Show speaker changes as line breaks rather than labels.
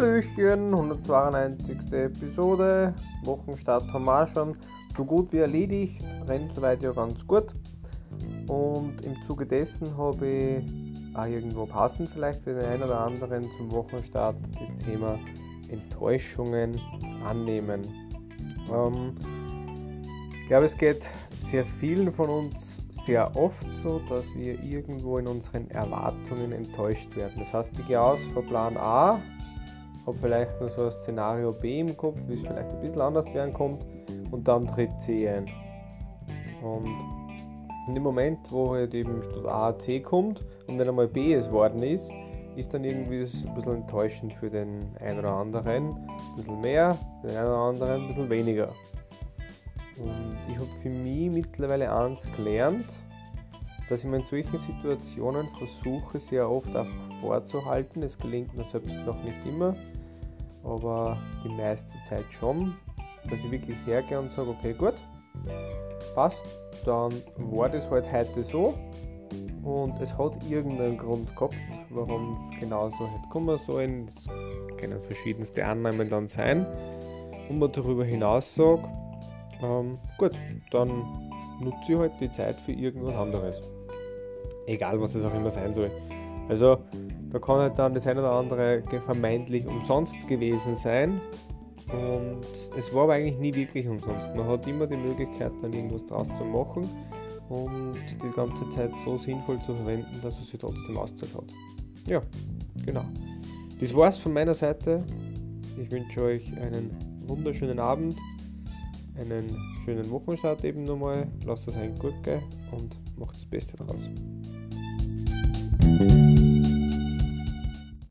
Hallöchen, 192. Episode. Wochenstart haben wir auch schon so gut wie erledigt. Rennt soweit ja ganz gut. Und im Zuge dessen habe ich auch irgendwo passend vielleicht für den einen oder anderen zum Wochenstart das Thema Enttäuschungen annehmen. Ähm, ich glaube, es geht sehr vielen von uns sehr oft so, dass wir irgendwo in unseren Erwartungen enttäuscht werden. Das heißt, ich gehe aus von Plan A, habe vielleicht noch so ein Szenario B im Kopf, wie es vielleicht ein bisschen anders werden kommt, und dann tritt C ein. Und in dem Moment, wo halt eben statt A C kommt und dann einmal B es worden ist, ist dann irgendwie ein bisschen enttäuschend für den einen oder anderen. Ein bisschen mehr, für den einen oder anderen ein bisschen weniger. Und ich habe für mich mittlerweile eins gelernt, dass ich mir in solchen Situationen versuche, sehr oft einfach vorzuhalten. Es gelingt mir selbst noch nicht immer, aber die meiste Zeit schon, dass ich wirklich hergehe und sage, okay, gut, passt, dann war das halt heute so und es hat irgendeinen Grund gehabt, warum es genauso hätte kommen sollen. Es können verschiedenste Annahmen dann sein. Und man darüber hinaus sagt, ähm, gut, dann nutze ich halt die Zeit für irgendwas anderes. Egal, was es auch immer sein soll. Also, da kann halt dann das eine oder andere vermeintlich umsonst gewesen sein. Und es war aber eigentlich nie wirklich umsonst. Man hat immer die Möglichkeit, dann irgendwas draus zu machen und die ganze Zeit so sinnvoll zu verwenden, dass es sich trotzdem auszuschaut. Ja, genau. Das war's von meiner Seite. Ich wünsche euch einen wunderschönen Abend einen schönen Wochenstart eben nochmal. Lasst es gut gehen und macht das Beste daraus.